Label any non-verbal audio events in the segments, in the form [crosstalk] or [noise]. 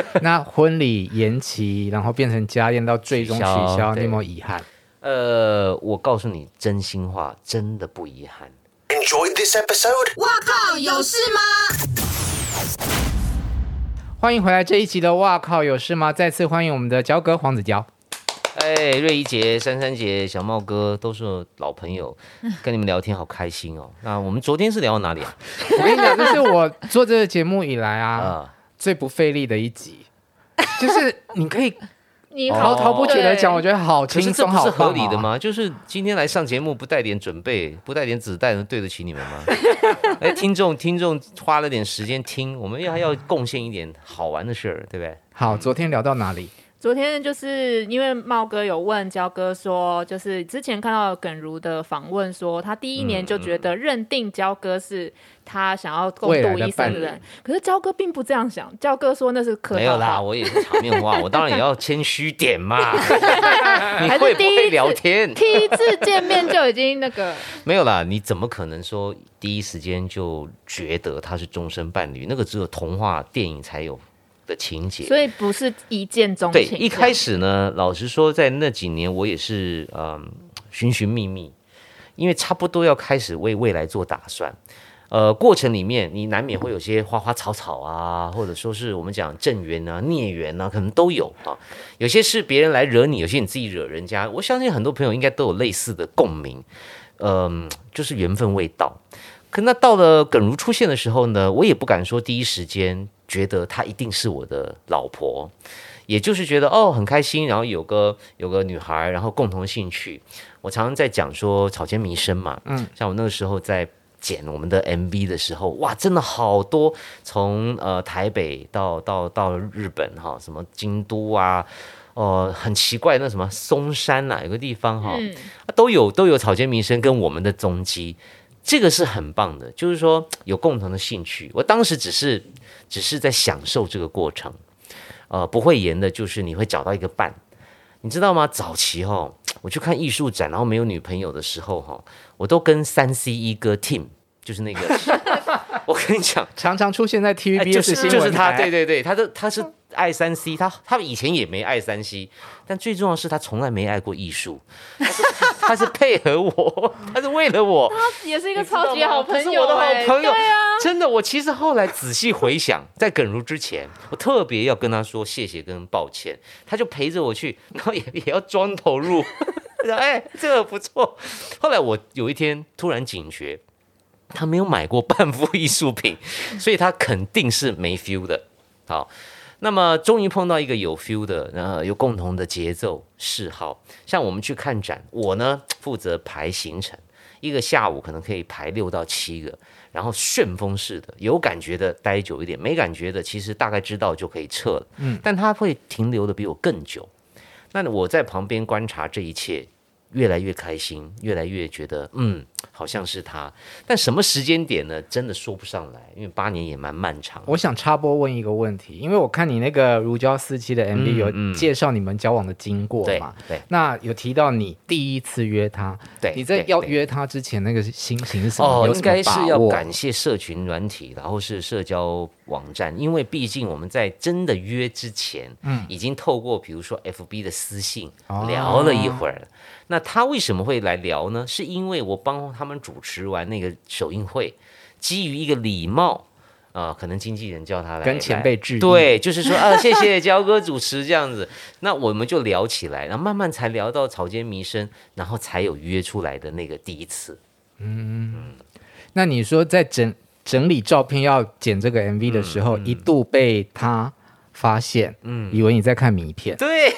[laughs] 那婚礼延期，然后变成家宴，到最终取消，你有没有遗憾？呃，我告诉你真心话，真的不遗憾。Enjoy this episode。哇靠，有事吗？欢迎回来这一集的哇靠，有事吗？再次欢迎我们的焦哥黄子佼。哎，瑞怡姐、珊珊姐、小茂哥都是老朋友，[laughs] 跟你们聊天好开心哦。那我们昨天是聊到哪里啊？我跟你讲，这是我做这个节目以来啊，呃、最不费力的一集，就是你可以。[laughs] 你滔滔不绝的讲，我觉得好轻松，好合理的吗？就是今天来上节目不带点准备，[laughs] 不带点子弹，能对得起你们吗？[laughs] 哎，听众听众花了点时间听，我们要要贡献一点好玩的事儿，对不对？好，昨天聊到哪里？昨天就是因为茂哥有问焦哥说，就是之前看到耿如的访问说，他第一年就觉得认定焦哥是他想要共度一生的人，可是焦哥并不这样想，焦哥说那是可没有啦，我也是场面话，[laughs] 我当然也要谦虚点嘛。[laughs] 你会不会聊天？第一次见面就已经那个 [laughs] 没有啦，你怎么可能说第一时间就觉得他是终身伴侣？那个只有童话电影才有。的情节，所以不是一见钟情。对，一开始呢，老实说，在那几年，我也是嗯，寻寻觅觅，因为差不多要开始为未来做打算。呃，过程里面你难免会有些花花草草啊，或者说是我们讲正缘啊、孽缘啊，可能都有啊。有些是别人来惹你，有些你自己惹人家。我相信很多朋友应该都有类似的共鸣。嗯，就是缘分未到。可那到了耿如出现的时候呢，我也不敢说第一时间。觉得她一定是我的老婆，也就是觉得哦很开心，然后有个有个女孩，然后共同的兴趣。我常常在讲说草间弥生嘛，嗯，像我那个时候在剪我们的 MV 的时候，哇，真的好多从呃台北到到到日本哈，什么京都啊，哦、呃，很奇怪那什么松山哪、啊、有个地方哈，嗯、都有都有草间弥生跟我们的踪迹。这个是很棒的，就是说有共同的兴趣。我当时只是只是在享受这个过程，呃，不会演的，就是你会找到一个伴，你知道吗？早期哈、哦，我去看艺术展，然后没有女朋友的时候哈、哦，我都跟三 C 一哥 Tim，就是那个，[laughs] 我跟你讲，常常出现在 TVB 就是就是他，对对对，他的他是。爱三 C，他他以前也没爱三 C，但最重要的是他从来没爱过艺术，[laughs] 他是，配合我，他是为了我，[laughs] 他也是一个超级好朋友，是我的好朋友，对啊，真的，我其实后来仔细回想，在耿如之前，我特别要跟他说谢谢跟抱歉，他就陪着我去，然后也也要装投入，[laughs] 哎，这个不错。后来我有一天突然警觉，他没有买过半幅艺术品，所以他肯定是没 feel 的，好。那么终于碰到一个有 feel 的，然后有共同的节奏嗜好。像我们去看展，我呢负责排行程，一个下午可能可以排六到七个，然后旋风式的，有感觉的待久一点，没感觉的其实大概知道就可以撤了。嗯，但他会停留的比我更久。那我在旁边观察这一切，越来越开心，越来越觉得嗯。好像是他，但什么时间点呢？真的说不上来，因为八年也蛮漫长。我想插播问一个问题，因为我看你那个如胶似漆的 MV 有介绍你们交往的经过嘛？对，对，那有提到你第一次约他，对，你在要约他之前那个心情是什么？哦，应该是要感谢社群软体，然后是社交网站，因为毕竟我们在真的约之前，嗯，已经透过比如说 FB 的私信聊了一会儿。哦那他为什么会来聊呢？是因为我帮他们主持完那个首映会，基于一个礼貌啊、呃，可能经纪人叫他来跟前辈致意，对，就是说啊，谢谢焦哥主持这样子。[laughs] 那我们就聊起来，然后慢慢才聊到草间弥生，然后才有约出来的那个第一次。嗯，嗯，那你说在整整理照片要剪这个 MV 的时候，嗯嗯、一度被他发现，嗯，以为你在看迷片，对。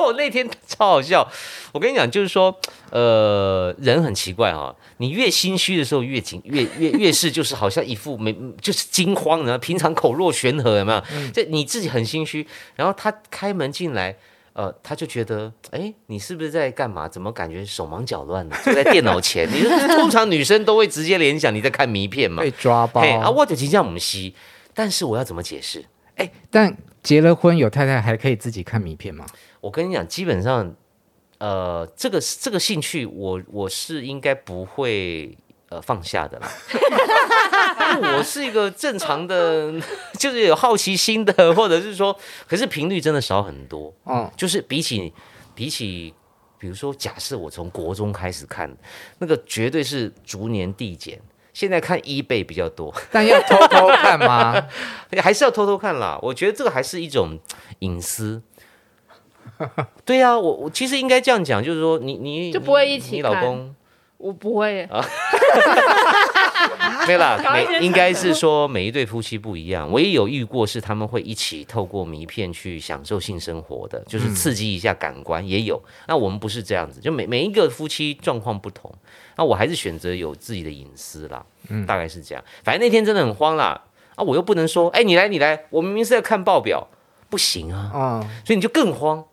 哦，那天超好笑。我跟你讲，就是说，呃，人很奇怪哈、哦。你越心虚的时候越，紧，越越越是就是好像一副没就是惊慌然后，平常口若悬河，有没有？这、嗯、你自己很心虚。然后他开门进来，呃，他就觉得，哎，你是不是在干嘛？怎么感觉手忙脚乱的，坐在电脑前？你通常女生都会直接联想你在看迷片嘛？被抓包。嘿啊，我就这样母西。但是我要怎么解释？哎，但结了婚有太太还可以自己看迷片吗？我跟你讲，基本上，呃，这个这个兴趣我，我我是应该不会呃放下的啦。[laughs] 我是一个正常的，[laughs] 就是有好奇心的，或者是说，可是频率真的少很多。嗯，就是比起比起，比如说，假设我从国中开始看，那个绝对是逐年递减。现在看一倍比较多，但要偷偷看吗？[laughs] 还是要偷偷看啦。我觉得这个还是一种隐私。[laughs] 对呀、啊，我我其实应该这样讲，就是说你你就不会一起你，老公。我不会啊，[laughs] 没啦，每应该是说每一对夫妻不一样。我也有遇过是他们会一起透过迷片去享受性生活的，就是刺激一下感官，也有。那我们不是这样子，就每每一个夫妻状况不同。那我还是选择有自己的隐私啦，大概是这样。反正那天真的很慌啦，啊，我又不能说，哎，你来你来，我明明是在看报表，不行啊，所以你就更慌。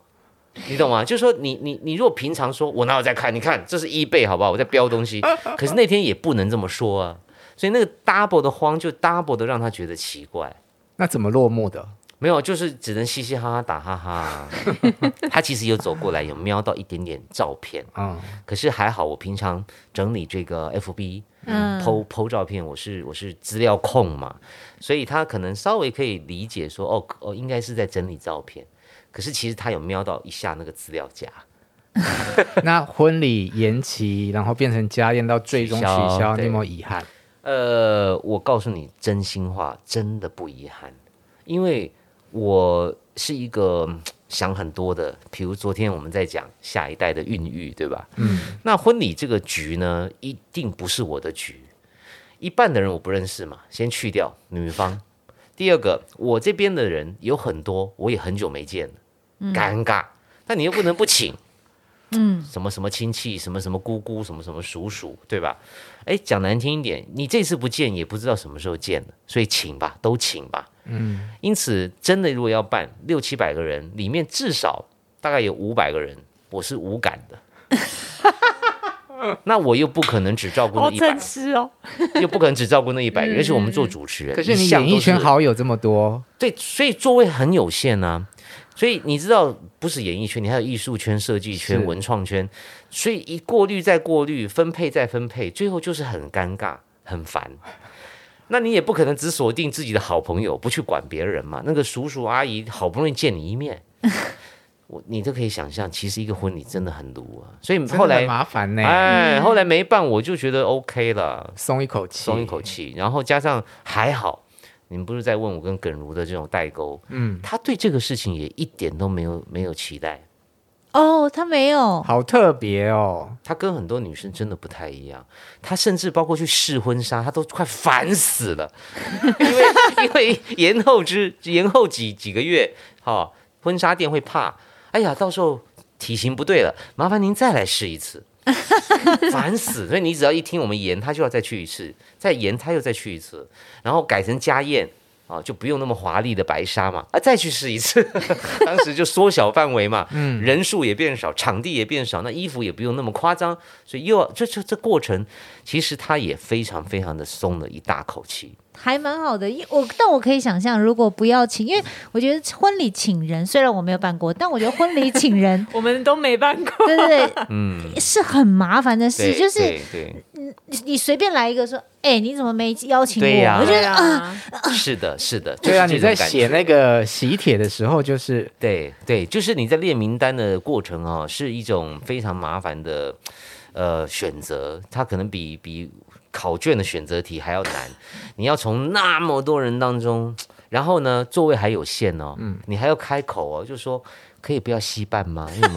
你懂吗？就是说你，你你你，如果平常说，我哪有在看？你看，这是 eBay，好不好？我在标东西。[laughs] 可是那天也不能这么说啊，所以那个 double 的慌，就 double 的让他觉得奇怪。那怎么落幕的？没有，就是只能嘻嘻哈哈打哈哈。[laughs] 他其实有走过来，有瞄到一点点照片。嗯。可是还好，我平常整理这个 FB，嗯，po po 照片，我是我是资料控嘛，所以他可能稍微可以理解说，哦哦，应该是在整理照片。可是其实他有瞄到一下那个资料夹，[laughs] 那婚礼延期，然后变成家宴到最终取消，取消你有没有遗憾？呃，我告诉你真心话，真的不遗憾，因为我是一个想很多的。比如昨天我们在讲下一代的孕育，对吧？嗯，那婚礼这个局呢，一定不是我的局，一半的人我不认识嘛，先去掉女方。第二个，我这边的人有很多，我也很久没见了。尴尬，但你又不能不请，嗯，什么什么亲戚，什么什么姑姑，什么什么叔叔，对吧？哎，讲难听一点，你这次不见也不知道什么时候见了，所以请吧，都请吧，嗯。因此，真的如果要办六七百个人，里面至少大概有五百个人，我是无感的。[laughs] [laughs] 那我又不可能只照顾那一百，哦，[laughs] 又不可能只照顾那一百人，而且我们做主持人，可是你演艺圈好友这么多，对，所以座位很有限，啊。所以你知道，不是演艺圈，你还有艺术圈、设计圈、文创圈，所以一过滤再过滤，分配再分配，最后就是很尴尬、很烦。那你也不可能只锁定自己的好朋友，不去管别人嘛？那个叔叔阿姨好不容易见你一面，我你都可以想象，其实一个婚礼真的很卢啊。所以后来麻烦呢，哎，后来没办，我就觉得 OK 了，松一口气，松一口气。然后加上还好。你们不是在问我跟耿如的这种代沟？嗯，他对这个事情也一点都没有没有期待。哦，他没有，好特别哦。他跟很多女生真的不太一样。他甚至包括去试婚纱，他都快烦死了，[laughs] 因为因为延后之延后几几个月，哈、哦，婚纱店会怕。哎呀，到时候体型不对了，麻烦您再来试一次。[laughs] 烦死！所以你只要一听我们延，他就要再去一次，再延他又再去一次，然后改成家宴啊，就不用那么华丽的白纱嘛，啊，再去试一次。[laughs] 当时就缩小范围嘛，[laughs] 嗯，人数也变少，场地也变少，那衣服也不用那么夸张，所以又要这这这过程，其实他也非常非常的松了一大口气。还蛮好的，因我但我可以想象，如果不要请，因为我觉得婚礼请人，虽然我没有办过，但我觉得婚礼请人，[laughs] 我们都没办过，对对对，嗯，是很麻烦的事，就是你你随便来一个说，哎、欸，你怎么没邀请我？啊、我觉得啊，是的，是的，对啊，你在写那个喜帖的时候，就是对对，就是你在列名单的过程哦，是一种非常麻烦的呃选择，它可能比比。考卷的选择题还要难，你要从那么多人当中，然后呢，座位还有限哦，嗯，你还要开口哦，就说可以不要稀办吗？因 [laughs] 为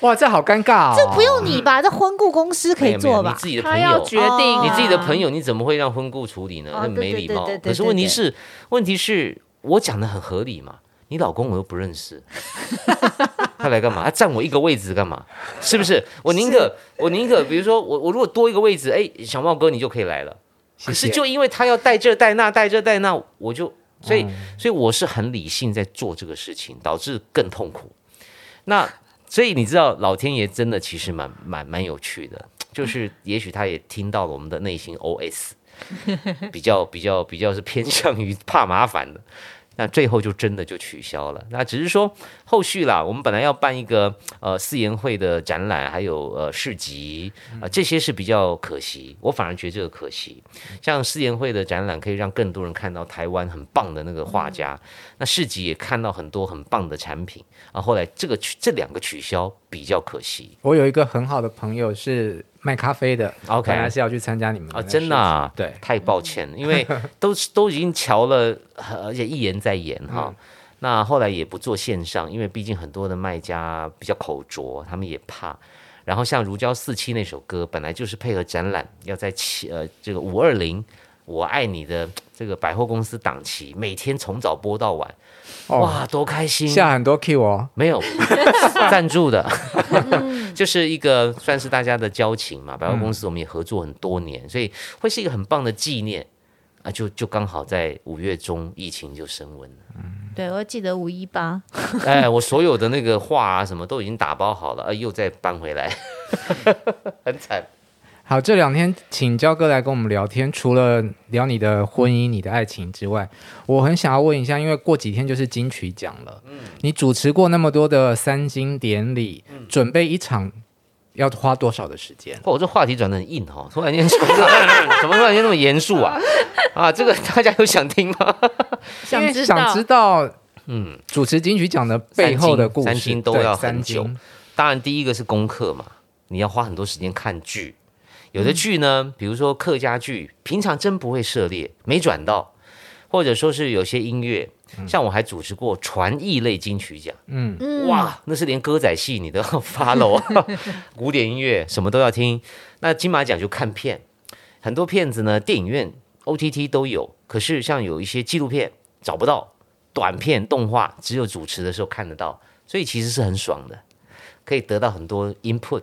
哇，这好尴尬哦，这不用你吧？这婚顾公司可以做吧？你自己的朋友决定，哦，你自己的朋友你怎么会让婚顾处理呢？那没礼貌。可是问题是，问题是我讲的很合理嘛？你老公我又不认识。[laughs] 他来干嘛？他占我一个位置干嘛？是不是？我宁可我宁可，比如说我我如果多一个位置，哎，小茂哥你就可以来了。可是就因为他要带这带那带这带那，我就所以所以我是很理性在做这个事情，导致更痛苦。那所以你知道，老天爷真的其实蛮蛮蛮有趣的，就是也许他也听到了我们的内心 OS，比较比较比较是偏向于怕麻烦的。那最后就真的就取消了。那只是说后续啦，我们本来要办一个呃四研会的展览，还有呃市集啊、呃，这些是比较可惜。我反而觉得这个可惜。像四研会的展览可以让更多人看到台湾很棒的那个画家，那市集也看到很多很棒的产品啊。后来这个这两个取消比较可惜。我有一个很好的朋友是卖咖啡的，OK，本来是要去参加你们的啊，真的啊，对，太抱歉了，因为 [laughs] 都都已经瞧了，而且一言再言哈。嗯、那后来也不做线上，因为毕竟很多的卖家比较口拙，他们也怕。然后像《如胶似漆》那首歌，本来就是配合展览，要在七呃这个五二零我爱你的这个百货公司档期，每天从早播到晚。哇，多开心！下很多 Q 哦，没有 [laughs] 赞助的，[laughs] 就是一个算是大家的交情嘛。百货公司我们也合作很多年，所以会是一个很棒的纪念啊！就就刚好在五月中，疫情就升温了。嗯，对，我记得五一八，[laughs] 哎，我所有的那个画啊什么都已经打包好了，啊，又再搬回来，很惨。好，这两天请焦哥来跟我们聊天，除了聊你的婚姻、你的爱情之外，我很想要问一下，因为过几天就是金曲奖了，嗯，你主持过那么多的三金典礼，嗯、准备一场要花多少的时间？哦，这话题转的很硬哦，突然间 [laughs] 怎么突然间那么严肃啊？[laughs] 啊，这个大家有想听吗？[laughs] 想知道，想知道，嗯，主持金曲奖的背后的故事，三金都要很久。当然，第一个是功课嘛，你要花很多时间看剧。有的剧呢，比如说客家剧，平常真不会涉猎，没转到，或者说是有些音乐，像我还主持过传艺类金曲奖，嗯，哇，那是连歌仔戏你都要 follow，[laughs] 古典音乐什么都要听。那金马奖就看片，很多片子呢，电影院 OTT 都有，可是像有一些纪录片找不到，短片动画只有主持的时候看得到，所以其实是很爽的，可以得到很多 input。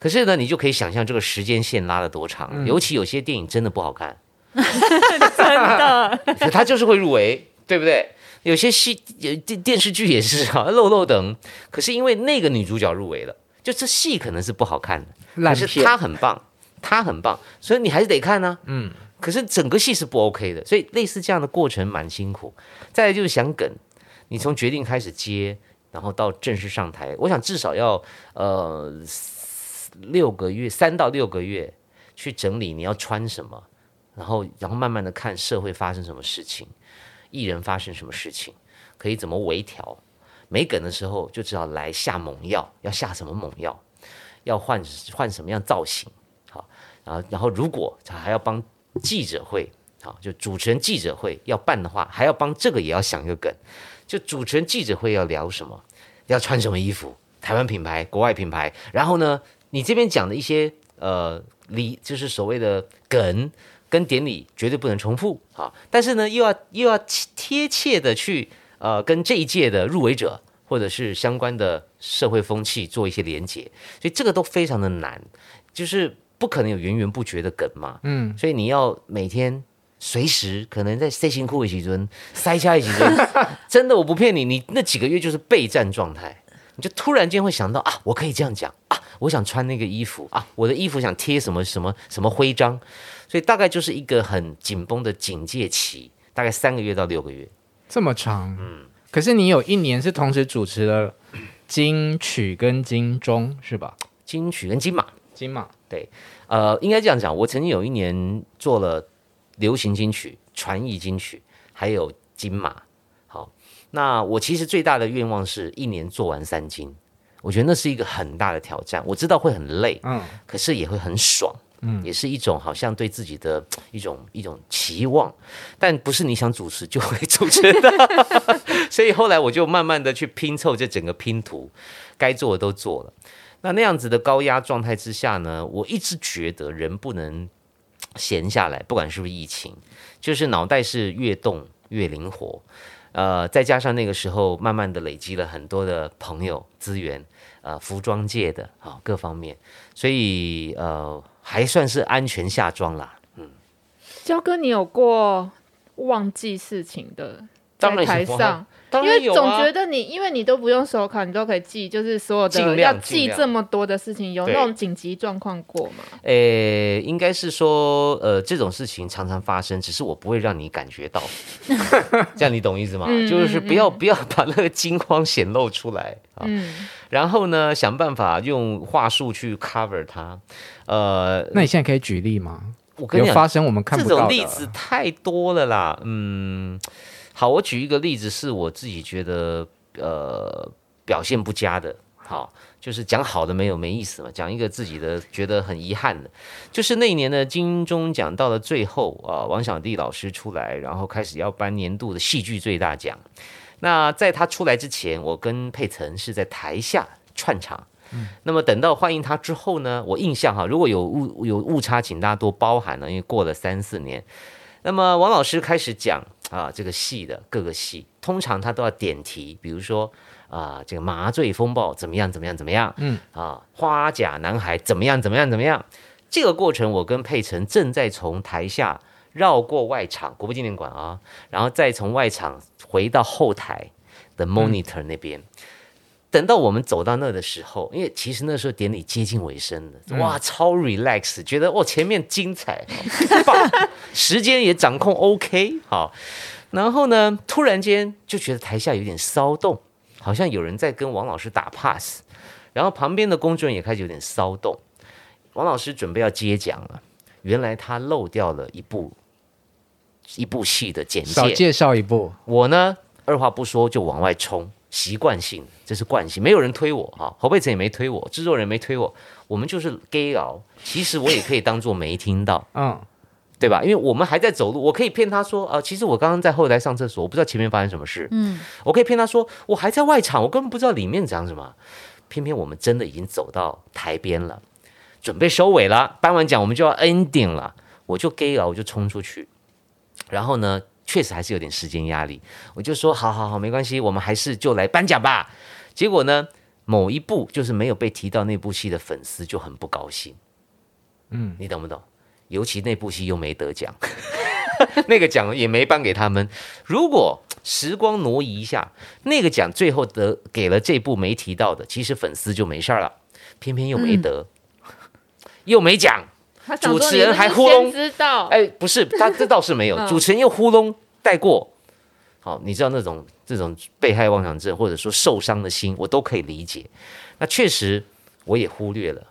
可是呢，你就可以想象这个时间线拉得多长，嗯、尤其有些电影真的不好看，[laughs] 真的，[laughs] 他就是会入围，对不对？有些戏，电电视剧也是啊，漏漏等。可是因为那个女主角入围了，就这戏可能是不好看的，可是她很棒，她很棒，所以你还是得看呢、啊。嗯，可是整个戏是不 OK 的，所以类似这样的过程蛮辛苦。再来就是想梗，你从决定开始接，然后到正式上台，我想至少要呃。六个月，三到六个月去整理你要穿什么，然后然后慢慢的看社会发生什么事情，艺人发生什么事情，可以怎么微调。没梗的时候就知道来下猛药，要下什么猛药，要换换什么样造型，好，然后然后如果他还要帮记者会，好，就主持人记者会要办的话，还要帮这个也要想一个梗，就主持人记者会要聊什么，要穿什么衣服，台湾品牌、国外品牌，然后呢？你这边讲的一些呃礼，就是所谓的梗，跟典礼绝对不能重复啊。但是呢，又要又要贴切的去呃跟这一届的入围者或者是相关的社会风气做一些连结，所以这个都非常的难，就是不可能有源源不绝的梗嘛。嗯，所以你要每天随时可能在塞辛苦一几尊塞下一几尊，[laughs] 真的我不骗你，你那几个月就是备战状态。就突然间会想到啊，我可以这样讲啊，我想穿那个衣服啊，我的衣服想贴什么什么什么徽章，所以大概就是一个很紧绷的警戒期，大概三个月到六个月，这么长。嗯，可是你有一年是同时主持了金曲跟金钟是吧？金曲跟金马，金马对，呃，应该这样讲，我曾经有一年做了流行金曲、传艺金曲，还有金马。那我其实最大的愿望是一年做完三金，我觉得那是一个很大的挑战。我知道会很累，嗯，可是也会很爽，嗯，也是一种好像对自己的一种一种期望，但不是你想主持就会主持的。[laughs] 所以后来我就慢慢的去拼凑这整个拼图，该做的都做了。那那样子的高压状态之下呢，我一直觉得人不能闲下来，不管是不是疫情，就是脑袋是越动越灵活。呃，再加上那个时候，慢慢的累积了很多的朋友资源，呃，服装界的啊、哦，各方面，所以呃，还算是安全下装啦。嗯，焦哥，你有过忘记事情的在台有因为总觉得你，因为你都不用手卡，你都可以记，就是所有的要记这么多的事情，有那对种紧急状况过吗？诶，应该是说，呃，这种事情常常发生，只是我不会让你感觉到，[laughs] 这样你懂意思吗？嗯就是不要不要把那个惊慌显露出来啊。嗯，然后呢，想办法用话术去 cover 它。呃，那你现在可以举例吗？我跟你讲，有发生我们看这不到的种例子太多了啦。嗯，好，我举一个例子，是我自己觉得呃表现不佳的。好，就是讲好的没有没意思嘛，讲一个自己的觉得很遗憾的，就是那一年的金钟奖到了最后啊、呃，王小弟老师出来，然后开始要颁年度的戏剧最大奖。那在他出来之前，我跟佩岑是在台下串场。那么等到欢迎他之后呢，我印象哈，如果有误有误差，请大家多包涵了，因为过了三四年。那么王老师开始讲啊，这个戏的各个戏，通常他都要点题，比如说啊，这个麻醉风暴怎么样怎么样怎么样，嗯啊，花甲男孩怎么样怎么样怎么样。这个过程，我跟佩岑正在从台下绕过外场国父纪念馆啊，然后再从外场回到后台的 monitor 那边。嗯等到我们走到那的时候，因为其实那时候典礼接近尾声了，哇，超 relax，觉得哦前面精彩，棒，时间也掌控 OK，好，然后呢，突然间就觉得台下有点骚动，好像有人在跟王老师打 pass，然后旁边的工作人员也开始有点骚动，王老师准备要接讲了，原来他漏掉了一部一部戏的简介，少介绍一部，我呢二话不说就往外冲。习惯性，这是惯性，没有人推我哈，侯佩岑也没推我，制作人没推我，我们就是 gay 熬。其实我也可以当做没听到，[laughs] 嗯，对吧？因为我们还在走路，我可以骗他说，啊、呃，其实我刚刚在后台上厕所，我不知道前面发生什么事。嗯，我可以骗他说，我还在外场，我根本不知道里面讲什么。偏偏我们真的已经走到台边了，准备收尾了，颁完奖我们就要 ending 了，我就 gay 熬，我就冲出去，然后呢？确实还是有点时间压力，我就说好好好，没关系，我们还是就来颁奖吧。结果呢，某一部就是没有被提到那部戏的粉丝就很不高兴。嗯，你懂不懂？尤其那部戏又没得奖，[laughs] 那个奖也没颁给他们。如果时光挪移一下，那个奖最后得给了这部没提到的，其实粉丝就没事了。偏偏又没得，嗯、又没奖。主持人还糊弄，知道？哎，不是，他这倒是没有。主持人又糊弄带过。好，你知道那种这种被害妄想症或者说受伤的心，我都可以理解。那确实我也忽略了，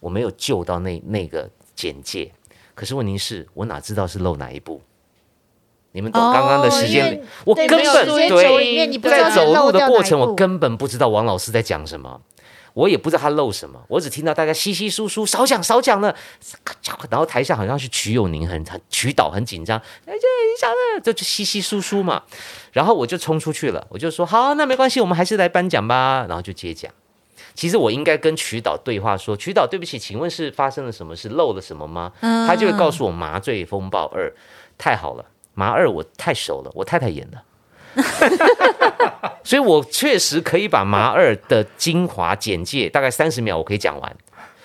我没有救到那那个简介。可是问题是我哪知道是漏哪一步？你们懂刚刚的时间？哦、我根本，对在走路的过程，我根本不知道王老师在讲什么。我也不知道他漏什么，我只听到大家稀稀疏疏，少讲少讲了，然后台下好像是曲友宁很很曲导很紧张，哎，这你想的就就稀稀疏疏嘛，然后我就冲出去了，我就说好，那没关系，我们还是来颁奖吧，然后就接奖。其实我应该跟曲导对话说，曲导对不起，请问是发生了什么事，漏了什么吗？他就会告诉我《麻醉风暴二》，太好了，麻二我太熟了，我太太演的。[laughs] 所以，我确实可以把麻二的精华简介大概三十秒，我可以讲完。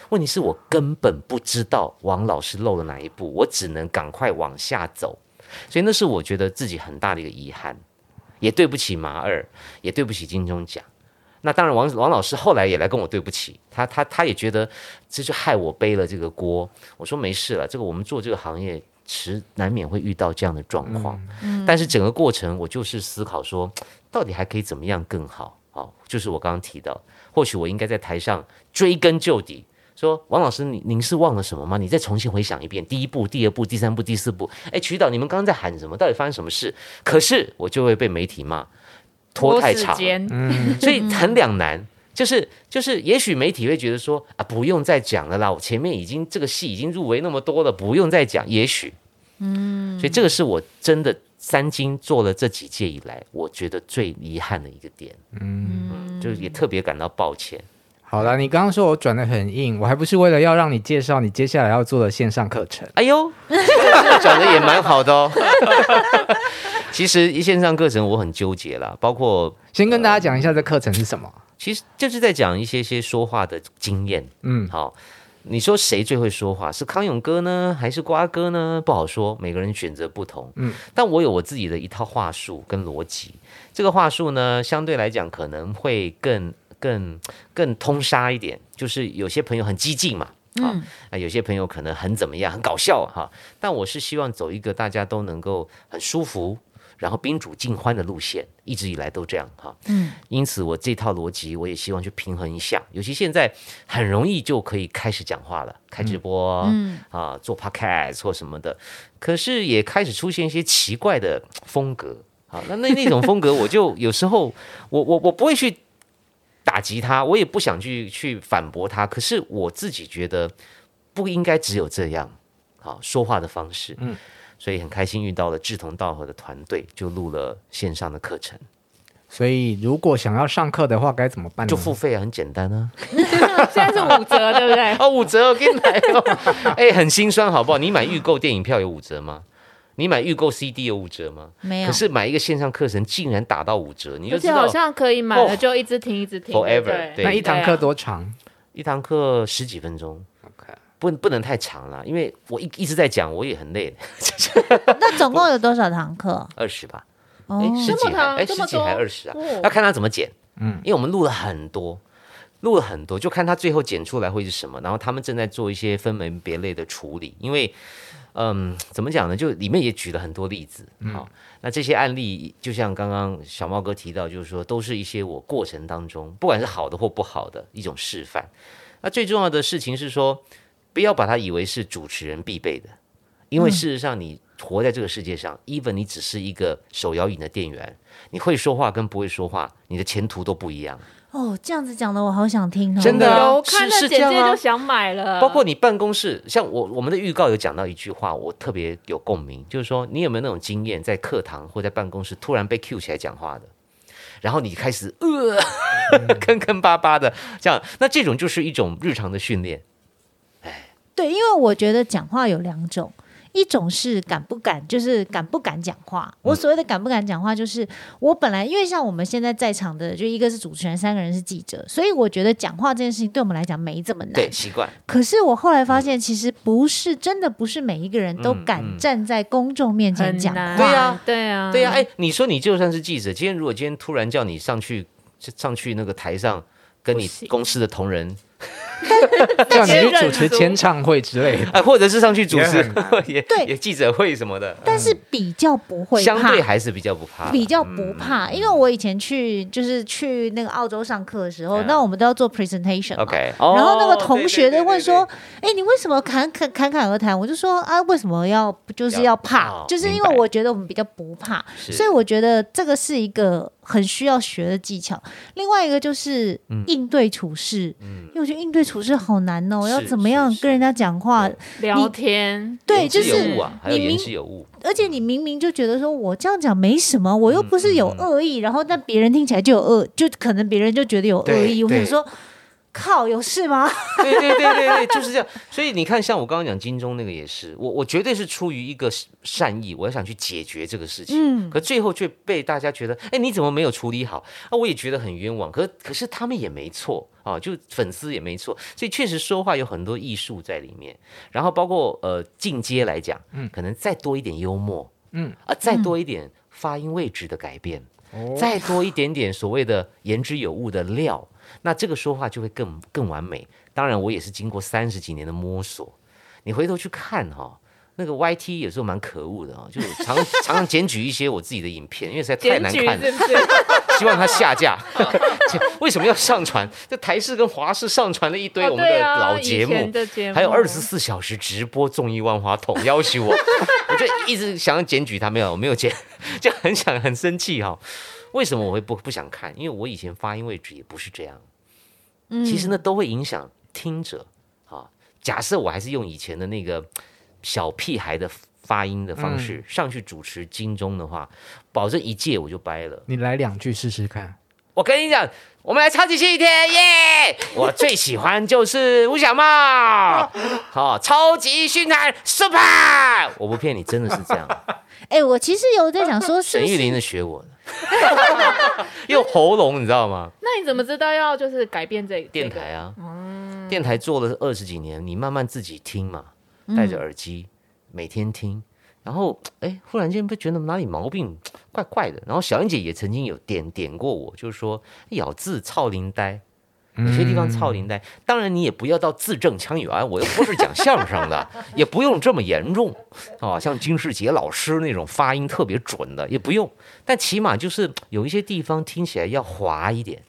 问题是我根本不知道王老师漏了哪一步，我只能赶快往下走。所以，那是我觉得自己很大的一个遗憾，也对不起麻二，也对不起金钟奖。那当然王，王王老师后来也来跟我对不起，他他他也觉得这就害我背了这个锅。我说没事了，这个我们做这个行业。迟难免会遇到这样的状况，嗯，但是整个过程我就是思考说，到底还可以怎么样更好？好，就是我刚刚提到，或许我应该在台上追根究底，说王老师，你您是忘了什么吗？你再重新回想一遍，第一步、第二步、第三步、第四步，哎，曲导，你们刚刚在喊什么？到底发生什么事？可是我就会被媒体骂拖太长，嗯，所以很两难。就是就是，也许媒体会觉得说啊，不用再讲了啦，我前面已经这个戏已经入围那么多了，不用再讲。也许，嗯，所以这个是我真的三金做了这几届以来，我觉得最遗憾的一个点，嗯，嗯，就也特别感到抱歉。好了，你刚刚说我转的很硬，我还不是为了要让你介绍你接下来要做的线上课程？哎呦，这个转的也蛮好的哦。[laughs] 其实一线上课程我很纠结啦，包括先跟大家讲一下这课程是什么。其实就是在讲一些些说话的经验，嗯，好。你说谁最会说话？是康永哥呢，还是瓜哥呢？不好说，每个人选择不同。嗯，但我有我自己的一套话术跟逻辑。这个话术呢，相对来讲可能会更、更、更通杀一点。就是有些朋友很激进嘛，啊，嗯、有些朋友可能很怎么样，很搞笑哈。但我是希望走一个大家都能够很舒服。然后宾主尽欢的路线，一直以来都这样哈。嗯，因此我这套逻辑，我也希望去平衡一下。尤其现在很容易就可以开始讲话了，开直播，嗯啊，做 podcast 或什么的。可是也开始出现一些奇怪的风格啊。那那那种风格，[laughs] 我就有时候我我我不会去打击他，我也不想去去反驳他。可是我自己觉得不应该只有这样啊说话的方式。嗯。所以很开心遇到了志同道合的团队，就录了线上的课程。所以如果想要上课的话，该怎么办呢？就付费啊，很简单啊。[laughs] 现在是五折，对不对？哦，五折，我给你买哦。[laughs] 哎，很心酸，好不好？你买预购电影票有五折吗？你买预购 CD 有五折吗？没有。可是买一个线上课程竟然打到五折，你就知道好像可以买了就一直听，一直听，forever。那一堂课多长？一堂课十几分钟。不不能太长了，因为我一一直在讲，我也很累。[laughs] 那总共有多少堂课？二十吧。哦，十几还哎，十几还二十啊？要看他怎么剪。嗯，因为我们录了很多，录了很多，就看他最后剪出来会是什么。然后他们正在做一些分门别类的处理，因为嗯，怎么讲呢？就里面也举了很多例子。好，那这些案例就像刚刚小猫哥提到，就是说都是一些我过程当中，不管是好的或不好的一种示范。那最重要的事情是说。不要把它以为是主持人必备的，因为事实上，你活在这个世界上，嗯，even 你只是一个手摇椅的店员，你会说话跟不会说话，你的前途都不一样。哦，这样子讲的，我好想听哦。真的，我看了简介就想买了。包括你办公室，像我我们的预告有讲到一句话，我特别有共鸣，就是说，你有没有那种经验，在课堂或在办公室突然被 cue 起来讲话的，然后你开始呃，[laughs] 坑坑巴巴的这样，那这种就是一种日常的训练。对，因为我觉得讲话有两种，一种是敢不敢，就是敢不敢讲话。我所谓的敢不敢讲话，就是我本来因为像我们现在在场的，就一个是主持人，三个人是记者，所以我觉得讲话这件事情对我们来讲没这么难。对，习惯。可是我后来发现，其实不是真的，不是每一个人都敢站在公众面前讲话。对呀，对呀，对呀。哎，你说你就算是记者，今天如果今天突然叫你上去，上去那个台上，跟你公司的同仁。[laughs] 叫你主持签唱会之类的，啊，或者是上去主持也 [laughs] 对。也记者会什么的，但是比较不会，相对还是比较不怕，比较不怕，因为我以前去就是去那个澳洲上课的时候，那我们都要做 presentation，OK，然后那个同学都问说，哎，你为什么侃侃侃侃而谈？我就说啊，为什么要就是要怕？就是因为我觉得我们比较不怕，所以我觉得这个是一个。很需要学的技巧，另外一个就是应对处事，嗯，因为我觉得应对处事好难哦，要怎么样跟人家讲话？聊天？对，就是你明知有误，而且你明明就觉得说我这样讲没什么，我又不是有恶意，然后但别人听起来就有恶，就可能别人就觉得有恶意，或者说。靠，有事吗？[laughs] 对对对对对，就是这样。所以你看，像我刚刚讲金钟那个也是，我我绝对是出于一个善意，我要想去解决这个事情。嗯，可最后却被大家觉得，哎，你怎么没有处理好？啊，我也觉得很冤枉。可可是他们也没错啊，就粉丝也没错。所以确实说话有很多艺术在里面。然后包括呃进阶来讲，嗯，可能再多一点幽默，嗯啊，再多一点发音位置的改变，哦，再多一点点所谓的言之有物的料。那这个说话就会更更完美。当然，我也是经过三十几年的摸索。你回头去看哈、哦，那个 YT 有时候蛮可恶的哦，就常常 [laughs] 常检举一些我自己的影片，因为实在太难看了，是 [laughs] 是希望它下架。[laughs] 为什么要上传？这台视跟华视上传了一堆我们的老节目，哦啊、节目还有二十四小时直播综艺万花筒，要求我，我就一直想要检举他，没有，我没有检，就很想很生气哈、哦。为什么我会不不想看？因为我以前发音位置也不是这样，嗯，其实呢都会影响听者啊。假设我还是用以前的那个小屁孩的发音的方式、嗯、上去主持金钟的话，保证一届我就掰了。你来两句试试看。我跟你讲，我们来超级星期天耶！我最喜欢就是吴小茂，好，超级训台 super，我不骗你，真的是这样。[laughs] 哎，我其实有在想说，沈玉琳的学我的。[laughs] 用喉咙，你知道吗？那你怎么知道要就是改变这个电台啊？嗯电台做了二十几年，你慢慢自己听嘛，戴着耳机、嗯、每天听，然后哎，忽然间不觉得哪里毛病怪怪的。然后小英姐也曾经有点点过我，就是说咬字操灵呆。有些地方操灵呆，当然你也不要到字正腔圆，我又不是讲相声的，[laughs] 也不用这么严重啊。像金世杰老师那种发音特别准的也不用，但起码就是有一些地方听起来要滑一点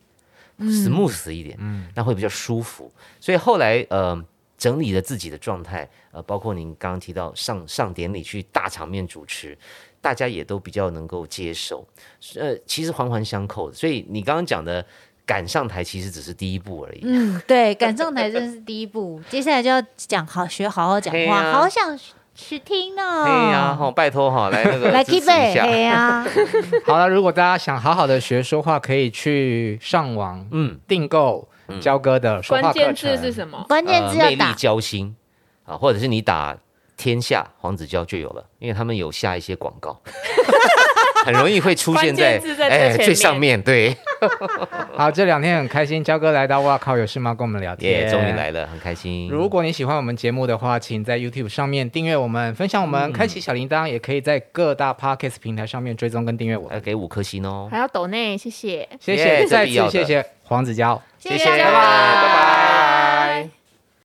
，smooth 一点，嗯，那会比较舒服。所以后来呃整理了自己的状态，呃，包括您刚刚提到上上典礼去大场面主持，大家也都比较能够接受。呃，其实环环相扣的。所以你刚刚讲的。赶上台其实只是第一步而已。嗯，对，赶上台真的是第一步，[laughs] 接下来就要讲好学好好讲话，啊、好想去听哦。对呀，好，拜托哈，来那个 [laughs] 来 keep 对呀。[laughs] 好了，如果大家想好好的学说话，可以去上网，嗯，订购焦哥的说话课程。关键字是什么？关键字要打、呃、魅力交心啊，或者是你打天下黄子佼就有了，因为他们有下一些广告。[laughs] 很容易会出现在哎最上面对。[laughs] 好，这两天很开心，焦哥来到，哇靠，有事吗？跟我们聊天，终于来了，很开心。如果你喜欢我们节目的话，请在 YouTube 上面订阅我们，分享我们，开启小铃铛，也可以在各大 Podcast 平台上面追踪跟订阅我，要给五颗星哦。还要抖内，谢谢，谢谢，再次谢谢黄子佼，谢谢，拜拜。